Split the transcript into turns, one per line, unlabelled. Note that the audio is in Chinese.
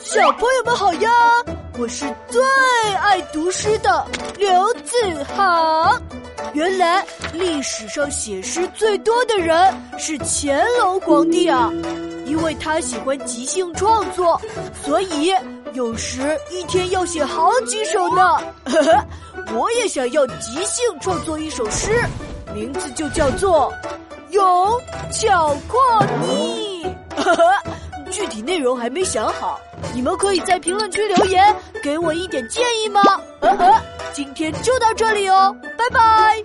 小朋友们好呀！我是最爱读诗的刘子航。原来历史上写诗最多的人是乾隆皇帝啊，因为他喜欢即兴创作，所以有时一天要写好几首呢。呵呵，我也想要即兴创作一首诗，名字就叫做《咏巧阔逆》。呵呵，内容还没想好，你们可以在评论区留言，给我一点建议吗？呵呵，今天就到这里哦，拜拜。